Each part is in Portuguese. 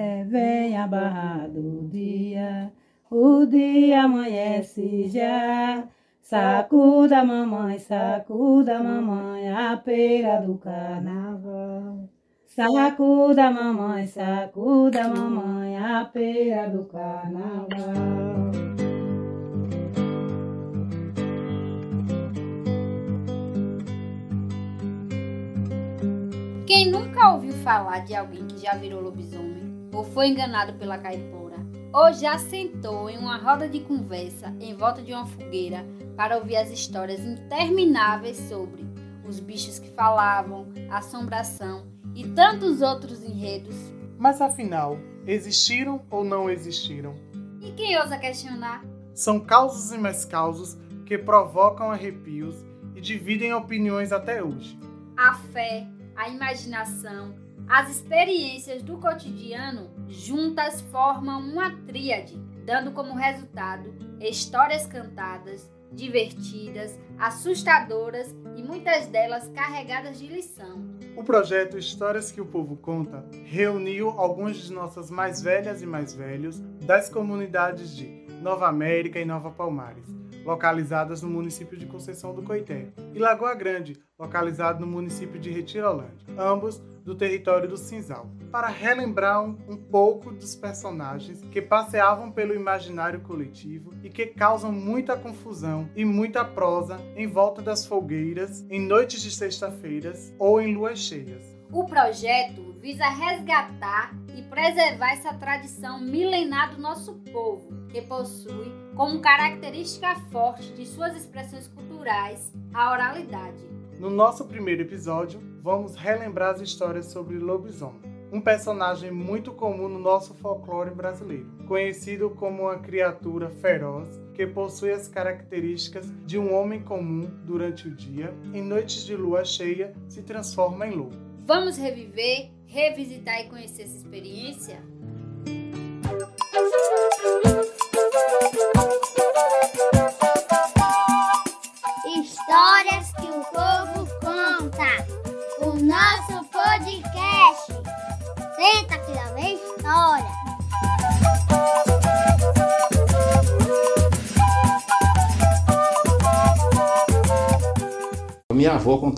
É, vem a barra do dia, o dia amanhece já. Sacuda mamãe, sacuda mamãe, a pera do carnaval. Sacuda mamãe, sacuda mamãe, a pera do carnaval. Quem nunca ouviu falar de alguém que já virou lobisomem ou foi enganado pela caipora, ou já sentou em uma roda de conversa em volta de uma fogueira para ouvir as histórias intermináveis sobre os bichos que falavam, assombração e tantos outros enredos. Mas afinal, existiram ou não existiram? E quem ousa questionar? São causos e mais causos que provocam arrepios e dividem opiniões até hoje. A fé, a imaginação, as experiências do cotidiano juntas formam uma tríade, dando como resultado histórias cantadas, divertidas, assustadoras e muitas delas carregadas de lição. O projeto Histórias que o Povo Conta reuniu alguns de nossas mais velhas e mais velhos das comunidades de Nova América e Nova Palmares, localizadas no município de Conceição do Coité, e Lagoa Grande, localizado no município de Retirolândia, ambos do território do Cinzal, para relembrar um, pouco dos personagens que passeavam pelo imaginário coletivo e que causam muita confusão e muita prosa em volta das fogueiras, em noites de sexta-feiras ou em luas cheias. O projeto visa resgatar e preservar essa tradição milenar do nosso povo, que possui como característica forte de suas expressões culturais a oralidade. No nosso primeiro episódio, vamos relembrar as histórias sobre lobisomem, um personagem muito comum no nosso folclore brasileiro, conhecido como uma criatura feroz que possui as características de um homem comum durante o dia, em noites de lua cheia se transforma em lobo. Vamos reviver, revisitar e conhecer essa experiência?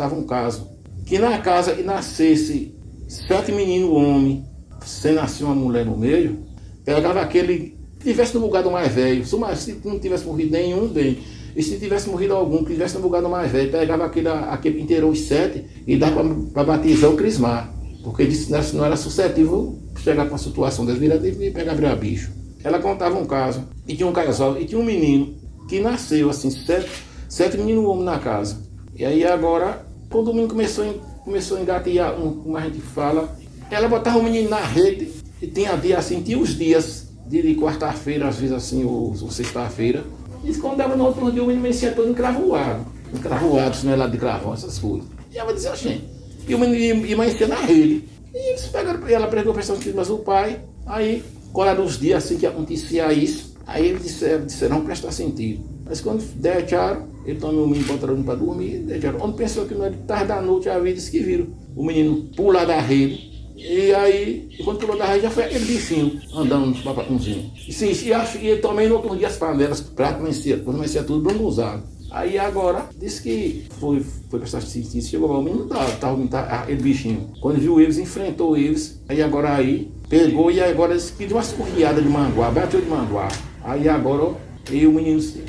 Contava um caso. Que na casa que nascesse sete meninos homens, se nascia uma mulher no meio, pegava aquele tivesse no lugar do mais velho, se não tivesse morrido nenhum, bem. E se tivesse morrido algum, que tivesse no lugar do mais velho, pegava aquele, aquele inteirou os sete e dava para batizar o crismar. Porque disse que não era suscetível chegar com a situação das viradas e pegar virar bicho. Ela contava um caso, e tinha um casal, e tinha um menino que nasceu assim, sete, sete meninos homens na casa. E aí agora, todo mundo começou, começou a engatear, como a gente fala. Ela botava o menino na rede, e tinha dia assim, tinha os dias de, quarta-feira, às vezes assim, ou, ou sexta-feira. E quando dava no outro dia, o menino mexia todo encravoado. Encravoado, lá de cravão, essas coisas. E ela dizia, gente. E o menino ia amanhecia na rede. E eles pegaram, ela pregou pressão de mas o pai. Aí, colaram os dias assim que acontecia isso. Aí eles disseram, disseram não presta sentido. Mas quando deixaram, ele tomou o menino botaram para dormir, deixaram. Onde pensou que não era tarde da noite, a vida disse que viram o menino pular da rede e aí, quando pulou da raiz, já foi aquele bichinho andando nos papatunzinhos. E sim, e, acho, e também no outro dia as panelas, prato amanhecia, quando amanhecia tudo bronzado. Aí agora, disse que foi, foi prestar ciência, chegou lá, o menino tava, tava, tava, aquele bichinho. Quando viu eles, enfrentou eles, aí agora aí, pegou e agora disse que deu uma escorriada de manguá, bateu de manguá. Aí agora, e o menino se,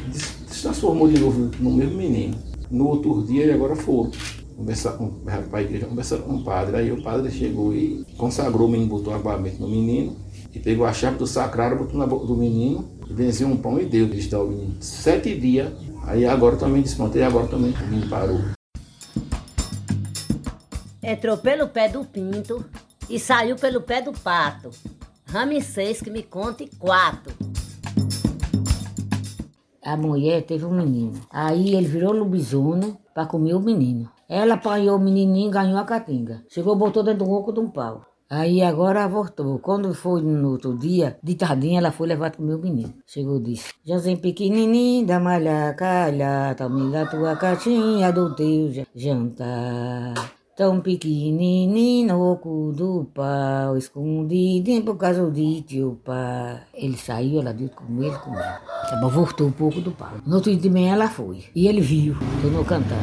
se transformou de novo no mesmo menino. No outro dia, e agora foram conversar com a igreja, conversar com o padre. Aí o padre chegou e consagrou o menino, botou aguamento no menino, e pegou a chave do sacrário, botou na boca do menino, e benziu um pão e deu, disse ao menino. Sete dias, aí agora também desmontei, agora também o menino parou. Entrou pelo pé do pinto e saiu pelo pé do pato. Ramsês que me conte quatro. A mulher teve um menino. Aí ele virou lobisomem para comer o menino. Ela apanhou o menininho e ganhou a catinga. Chegou, botou dentro do oco de um pau. Aí agora voltou. Quando foi no outro dia, de tardinha, ela foi levar com o meu menino. Chegou e disse: Joãozinho pequenininho da malha calha, tome da tua caixinha do teu jantar. Tão pequenininho no oco do pau, escondidinho por causa de tio pai. Ele saiu, ela disse com ele, com ela. Voltou um pouco do pau. No outro dia de manhã ela foi. E ele viu, tornou cantar.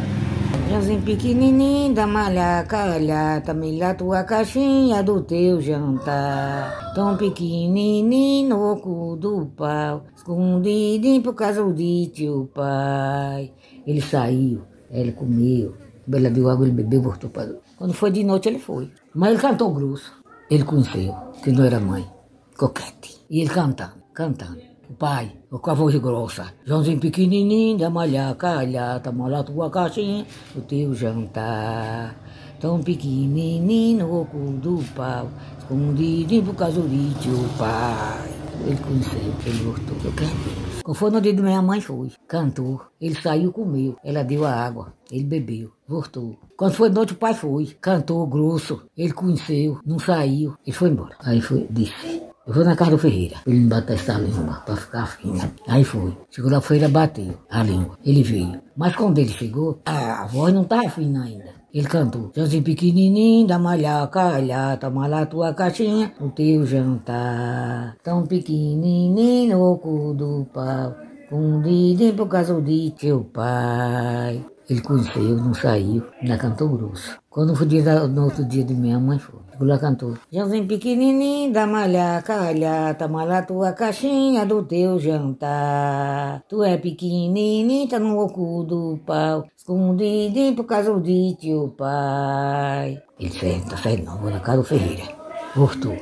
Joãozinho pequenininho da malhaca, olha, também lá tua caixinha do teu jantar. Tão pequenininho no oco do pau, escondidinho por causa de tio pai. Ele saiu, ele comeu. Ela deu água, ele bebeu, voltou para. Quando foi de noite, ele foi. Mas ele cantou grosso. Ele conheceu, que não era mãe. Coquete. E ele cantando, cantando. O pai, com a voz grossa. Joãozinho pequenininho, da malhaca, alhata, malha tua caixinha, o teu jantar. Tão pequenininho no oco do pau, escondidinho por causa de teu pai. Ele conheceu, ele voltou. Eu quero. Quando foi no dia de minha mãe, foi. Cantou. Ele saiu, comeu. Ela deu a água. Ele bebeu. Voltou. Quando foi noite, o pai foi. Cantou grosso. Ele conheceu. Não saiu. Ele foi embora. Aí foi, disse. Eu vou na casa do Ferreira. Ele me bateu essa língua pra ficar fina. Aí foi. Chegou lá, Ferreira bateu a língua. Ele veio. Mas quando ele chegou, a voz não estava fina ainda. Ele cantou, Joãozinho pequenininho da malhaca, alhata, malha tua caixinha, o teu jantar. Tão pequenininho no oco do pau, escondidinho por causa de teu pai. Ele conheceu, não saiu, ainda cantou grosso. Quando da- no outro dia de minha mãe, foi. Lá cantou. Joãozinho pequenininho da malhaca, alhata, malha tua caixinha do teu jantar. Tu é pequenininho, tá no oco do pau, escondidinho por causa de teu pai. Ele disse, tá saindo não, vou na casa do Ferreira. Voltou.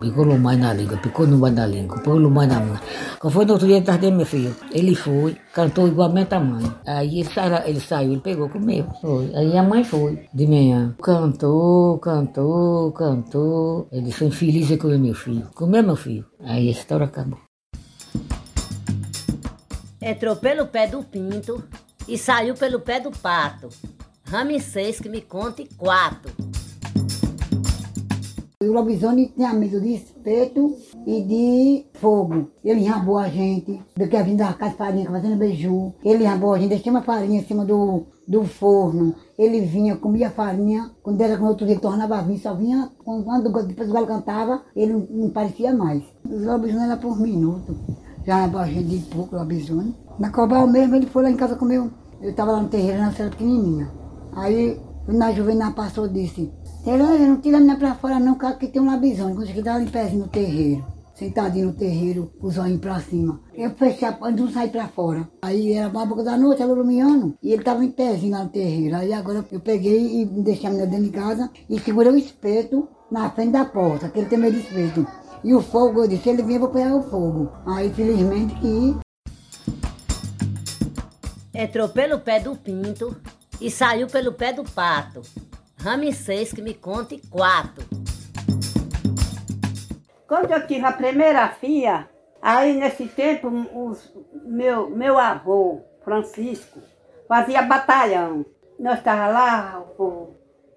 Picou o mais na língua, picou no mais na língua, picou o mais na mão. Quando foi no outro dia, tarde meu filho, ele foi, cantou igualmente a mãe. Aí ele saiu, ele saiu, ele pegou, comeu. Foi. Aí a mãe foi, de manhã. Cantou, cantou, cantou. Ele foi infeliz em comer meu filho. Comeu meu filho. Aí a história acabou. Entrou pelo pé do pinto e saiu pelo pé do pato. Ramsês que me conte quatro. O lobisomem tinha medo de espeto e de fogo. Ele enrabou a gente, do que a vindo da casa farinha, fazendo beiju. Ele enrabou a gente, deixou uma farinha em cima do, do forno. Ele vinha, comia a farinha. Quando era no outro dia, tornava vir, só vinha. Quando, depois o galo cantava, ele não, parecia mais. Os lobisomens era por minuto. Já enrabou a gente de pouco, lobisomem. Na Cobal mesmo, ele foi lá em casa comer. Eu estava lá no terreiro, na era pequenininha. Aí, na juvenal passou disse, Tereza, não tira a menina pra fora não, cara, que tem um. Quando cheguei, tava em pezinho no terreiro. Sentadinho no terreiro, com os olhinhos pra cima. Eu fechei a porta, não saí pra fora. Aí era uma boca da noite, era iluminando. E ele tava em pezinho lá no terreiro. Aí agora eu peguei e deixei a menina dentro de casa e segurei o espeto na frente da porta, que ele tem medo de espeto. E o fogo, eu disse, ele vinha, vou pegar o fogo. Aí, felizmente, que Entrou pelo pé do pinto e saiu pelo pé do pato. Ramsês que me conte quatro. Quando eu tive a primeira filha, aí nesse tempo os, meu, meu avô, Francisco, fazia batalhão. Nós estávamos lá, povo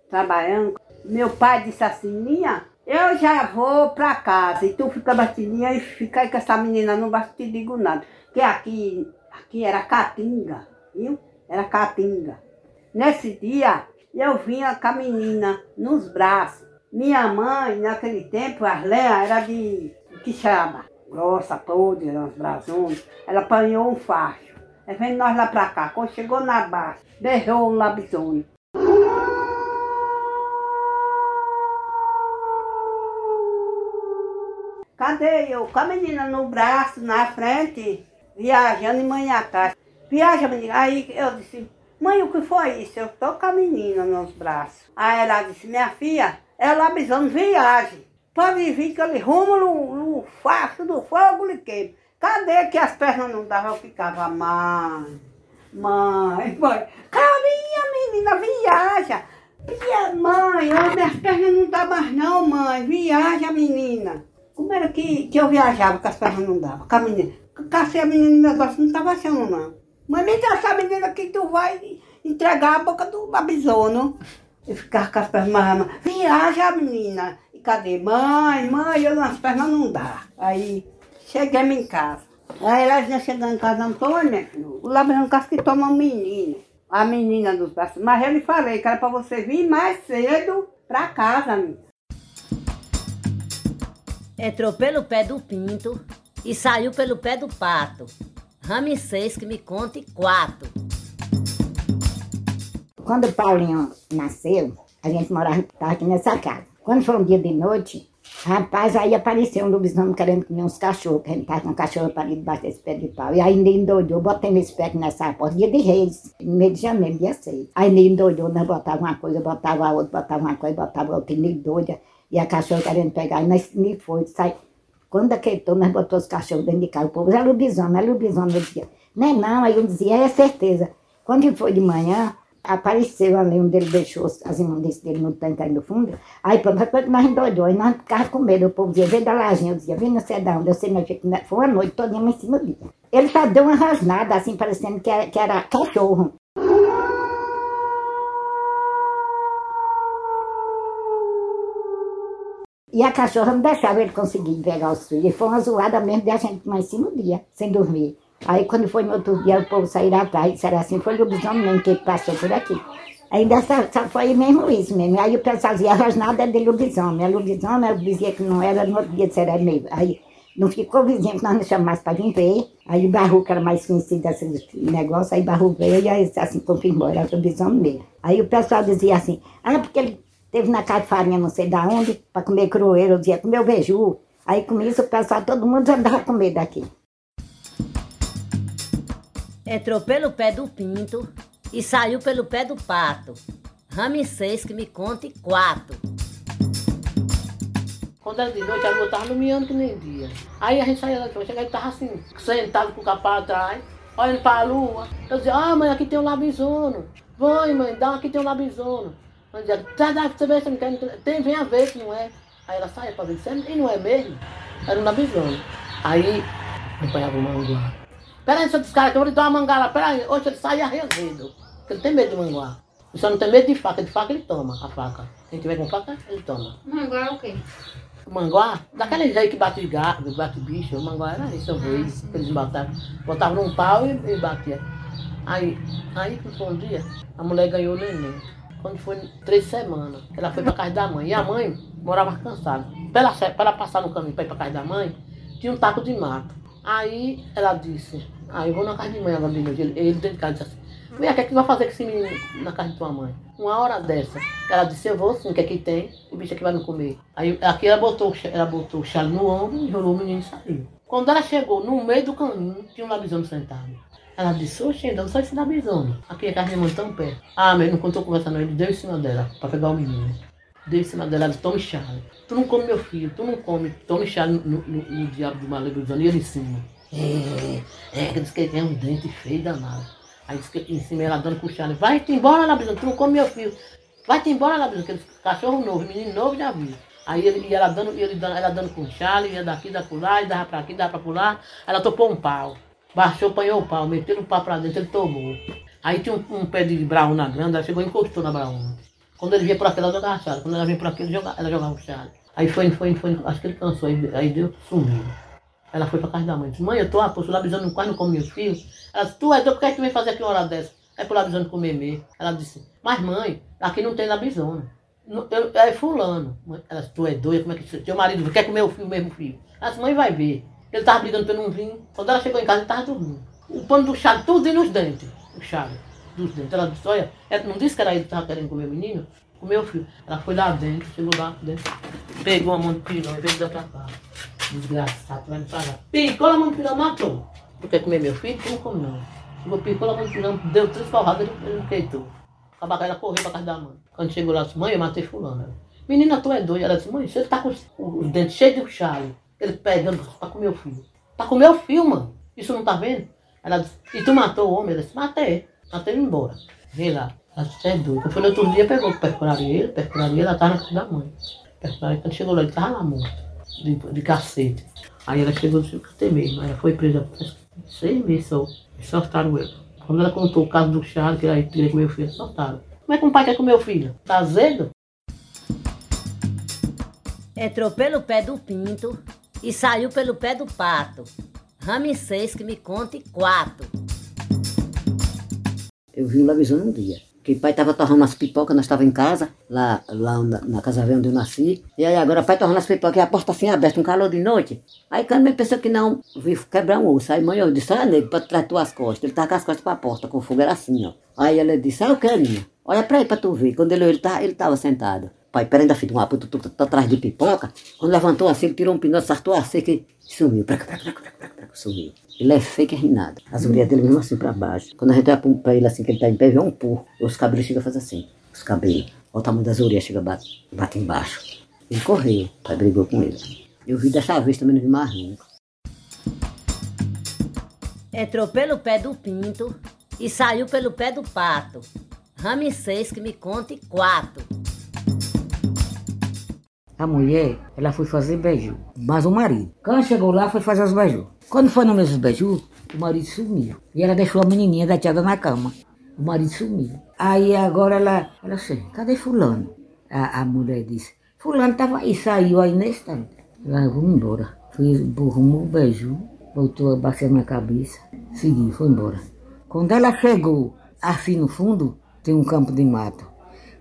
trabalhando. Meu pai disse assim, minha, eu já vou pra casa e tu fica batinha e fica aí com essa menina, não vai te digo nada. Porque aqui, aqui era Caatinga, viu? Era Caatinga. Nesse dia, eu vinha com a menina nos braços. Minha mãe, naquele tempo, as lenhas era de quixaba, grossa, podre, uns braçones. Ela apanhou um facho. Aí vem nós lá pra cá. Quando chegou na base, beijou um lobisomem. Cadê eu? Com a menina no braço, na frente, viajando em Manhacá. Viaja, menina. Aí eu disse, mãe, o que foi isso? Eu tô com a menina nos braços. Aí ela disse, minha filha, é lobisomem, viagem. Pode vir que eu lhe rumo no, no facho do fogo, lhe queimo. Cadê que as pernas não davam? Eu ficava, mãe, mãe, mãe. Caminha, menina, viaja. Via, mãe, ó, minhas pernas não dão mais não, mãe. Viaja, menina. Como era que, que eu viajava que as pernas não davam? Com a menina. Cacei a menina no negócio, não estava achando não. Mas me essa menina que tu vai entregar a boca do babizono. Eu ficava com as pernas mais, viaja, menina. E cadê? Mãe, mãe, eu nas pernas não dá. Aí, chegamos em casa. Aí ela já chegando em casa, Antônia, o Labiano Casco que toma um menino. a menina dos braços. Mas eu lhe falei que era para você vir mais cedo para casa, amiga. Entrou pelo pé do pinto e saiu pelo pé do pato. Ramsês que me conte quatro. Quando o Paulinho nasceu, a gente morava aqui nessa casa. Quando foi um dia de noite, rapaz, aí apareceu um lobisomem querendo comer uns cachorros, que a gente tava com um cachorro ali debaixo desse pé de pau. E aí ele endoidou, botei meu pé nessa porta, dia de reis, no meio de janeiro, dia 6. Aí ele endoidou, nós botava uma coisa, botava outra, botava uma coisa, botava outra, ele doida. E a cachorra querendo pegar, e nós me foi, sai. Quando aquietou, nós botou os cachorros dentro de casa. O povo, é lobisomem, é lobisomem. Eu dizia, não é não, aí eu dizia, é certeza. Quando foi de manhã, apareceu ali onde ele deixou as imundícias dele no tanque aí no fundo. Aí pronto, que nós endoidou, e nós ficávamos com medo. O povo dizia, veio da lajinha, eu dizia, vem não sei de onde, eu sei, mas foi uma noite toda em cima dele. Ele só deu uma rasnada, assim, parecendo que era cachorro. E a cachorra não deixava ele conseguir pegar os filhos. E foi uma zoada mesmo de a gente mais cima do dia, sem dormir. Aí quando foi no outro dia, o povo saiu atrás disseram assim, foi o lobisomem mesmo que passou por aqui. Ainda só, só foi mesmo isso mesmo. Aí o pessoal dizia, rosnada é de lobisomem. É lobisomem, eu dizia que não era, no outro dia disseram, é meio. Aí não ficou vizinho que nós não chamamos para vir ver. Aí Barro, que era mais conhecido desse negócio, aí Barro veio e aí assim confirmou, era lobisomem mesmo. Aí o pessoal dizia assim, ah, porque ele teve na casa de farinha não sei da onde, para comer crueiro, eu dizia, comeu beiju. Aí com isso o pessoal, todo mundo andava com medo daqui. Entrou pelo pé do pinto e saiu pelo pé do pato. Ramsês que me conte quatro. Quando era de noite, ela botava no miando que nem dia. Aí a gente saía daqui, chegava e tava assim, sentado com o capão atrás, olhando para a lua. Eu dizia, ah mãe, aqui tem um labisono. Vai mãe, dá aqui tem um labisono. Eu dizia, tá, dá, você vê se não quer, tem, vem a ver se não é. Aí ela saia para ver, e não é mesmo? Era um labisono. Aí, acompanhava o manguá. Peraí, seu descara, que eu vou lhe dar uma mangá Peraí, hoje ele sai arrezido. Porque ele tem medo de manguá. Ele só não tem medo de faca. De faca ele toma a faca. Quem tiver com faca, ele toma. Manguá é o quê? Manguá, daquele jeito que bate gato, bate bicho, o manguá era isso, eu vi. Ah, eles botavam, botavam num pau e, e batia. Aí, aí, foi um dia, a mulher ganhou o neném. Quando foi três semanas, ela foi pra casa da mãe. E a mãe morava cansada. Para ela, pra ela passar no caminho para ir pra casa da mãe, tinha um taco de mato. Aí ela disse, ah, eu vou na casa de mãe agora de. Ele, ele dentro de casa disse assim, mulher, o que é que vai fazer com esse menino na casa de tua mãe? Uma hora dessa. Ela disse, eu vou sim, o que é que tem? O bicho aqui vai me comer. Aí aqui ela botou, ela botou o chale no ombro, enrolou o menino e saiu. Quando ela chegou no meio do caminho, tinha um labizão sentado. Ela disse, oxe, então só esse labizão. Aqui a casa mãe tão perto. Ah, mas não contou conversando, ele deu em cima dela, pra pegar o menino. Deu em cima dela, tome chale. Tu não come meu filho, tu não come, tome chale no, no, no diabo do malebizão. E ele em cima. É, é, disse que ele tem um dente feio danado. Aí que em cima ela dando com chale. Vai-te embora, Labizão, tu não come meu filho. Vai-te embora, Labizão, que cachorro novo, menino novo já viu. Aí ele, e ela dando, ele ela dando com chale, ia daqui, da lá, e dava pra aqui, dava pra lá. Ela topou um pau. Baixou, apanhou o pau, meteu o pau pra dentro, ele tomou. Aí tinha um, um pé de braúna grande, ela chegou e encostou na braúna. Quando ele vinha por aqui, ela jogava chale. Quando ela vinha por aqui, ela jogava, o chale. Aí foi, foi, foi, acho que ele cansou, aí, aí deu, sumiu. Ela foi pra casa da mãe. Disse, mãe, eu tô, o labizando quase não come meus filhos. Ela disse, tu é doido, por que, é tu vem fazer aqui uma hora dessa? É pro labizando comer mesmo. Ela disse, mas mãe, aqui não tem labizona. É fulano. Ela disse, tu é doida, como é que teu marido quer comer o filho, o mesmo filho? Ela disse, mãe, vai ver. Ele tava brigando pelo não vir. Quando ela chegou em casa, ele tava dormindo. O pano do chale, tudo nos dentes. O chale, dos dentes. Ela disse, olha, ela não disse que era ele que tava querendo comer o menino? O meu filho. Ela foi lá dentro, chegou lá dentro, pegou a mão do pilão e veio dar pra cá. Desgraçado, vai me pagar. Picou a mão do pilão, matou. Tu quer comer meu filho? Não come não. Chegou, picou a mão do pilão, deu três porradas, ele não queitou. A bacana correu pra casa da mãe. Quando chegou lá, disse, mãe, eu matei fulano. Menina, tu é doida. Ela disse, mãe, você tá com os, os dentes cheios de chale. Ele pegando pra comer o filho. Tá com meu filho, mano. Isso não tá vendo? Ela disse, e tu matou o homem? Ela disse, matei. Matei ele embora. Vê lá. Ela disse, é doido. Foi no outro dia, pegou, percuraria ele, percuraria, ela tava na casa da mãe. Percuraria, quando chegou lá, ele tava lá morto de, de cacete. Aí ela chegou no ter mesmo, ela foi presa seis meses só. Soltaram ela. Quando ela contou o caso do Charles, que ela queria comer o filho, soltaram. Como é que um pai quer comer o filho? Tá azedo? Entrou pelo pé do pinto e saiu pelo pé do pato. Ramsês que me conte quatro. Eu vi o lobisomem um dia. Que pai tava torrando as pipocas, nós estávamos em casa, lá, lá na, na casa velha onde eu nasci. E aí agora pai torrando as pipocas e a porta assim aberta, um calor de noite. Aí quando me pensou que não, vi quebrar um osso. Aí mãe eu disse, olha nego, pra trás tuas costas. Ele tava com as costas pra porta, com o fogo era assim, ó. Aí ela disse, ah, o que, minha? Olha pra aí pra tu ver. Quando ele ele tá, ele tava sentado. Pai, pera ainda filho, um aputo, tu, tu, tu, atrás de pipoca. Quando levantou assim, ele tirou um pinote, sartou a seca e sumiu. Praca, praca, praca, praca, praca, sumiu. Ele é que é rinado. As orelhas dele mesmo assim pra baixo. Quando a gente olha pra ele assim, que ele tá em pé, vê um purro. Os cabelos chegam a fazer assim. Os cabelos. Olha o tamanho das orelhas, chega bate, bate embaixo. Ele correu. O pai brigou com ele. Eu vi dessa vez também, não vi mais nunca. Entrou pelo pé do pinto e saiu pelo pé do pato. Ramsês que me conte quatro. A mulher, ela foi fazer beiju, mas o marido. Quando chegou lá, foi fazer os beiju. Quando foi no mesmo beiju, o marido sumiu. E ela deixou a menininha deitada na cama. O marido sumiu. Aí agora ela, ela assim, cadê fulano? A, a mulher disse, fulano tava aí, saiu aí nesse instante. Ela, vamos embora. Fui pro rumo, beiju, voltou a bater na cabeça, seguiu, foi embora. Quando ela chegou, assim no fundo, tem um campo de mato.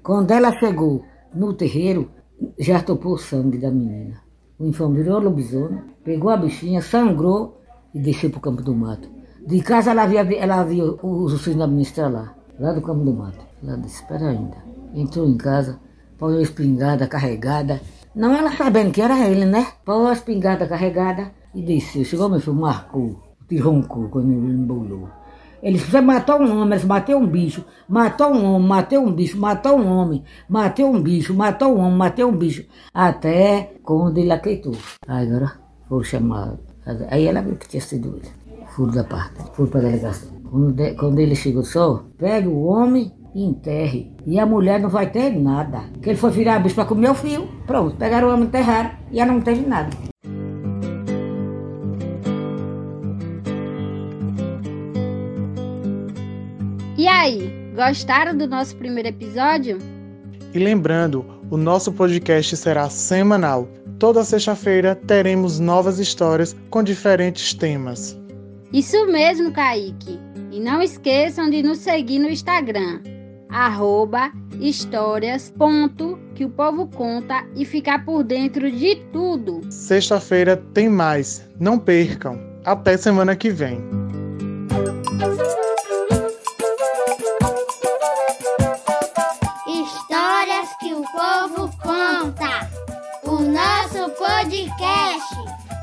Quando ela chegou no terreiro, já topou o sangue da menina. O infame virou lobisomem, pegou a bichinha, sangrou e desceu pro campo do mato. De casa ela via, ela via os filhos da ministra lá, lá do campo do mato. Ela disse, espera ainda. Entrou em casa, pôs a espingarda carregada. Não ela sabendo que era ele, né? Pôs a espingarda carregada e desceu. Chegou meu filho, marcou, um cu quando ele embolou. Ele disse, você matou um homem, você matou um bicho, matou um homem, matou um bicho, matou um homem, matou um bicho, matou um homem, matou um bicho. Até quando ele aceitou. Aí agora foram chamar. Aí ela viu que tinha sido ele. Furo da parte, furo para a delegação. Quando, de- quando ele chegou só, pegue o homem e enterre. E a mulher não vai ter nada. Que ele foi virar bicho para comer o fio. Pronto, pegaram o homem e enterraram. E ela não teve nada. E aí, gostaram do nosso primeiro episódio? E lembrando, o nosso podcast será semanal. Toda sexta-feira teremos novas histórias com diferentes temas. Isso mesmo, Kaique. E não esqueçam de nos seguir no Instagram, arroba histórias ponto que o povo conta e ficar por dentro de tudo. Sexta-feira tem mais. Não percam. Até semana que vem.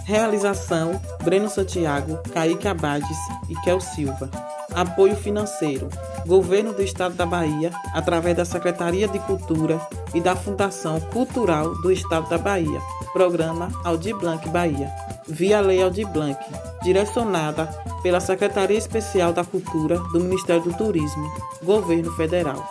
Realização: Breno Santiago, Kaique Abades e Kel Silva. Apoio financeiro: Governo do Estado da Bahia, através da Secretaria de Cultura e da Fundação Cultural do Estado da Bahia. Programa Aldir Blanc Bahia. Via Lei Aldir Blanc, direcionada pela Secretaria Especial da Cultura do Ministério do Turismo, Governo Federal.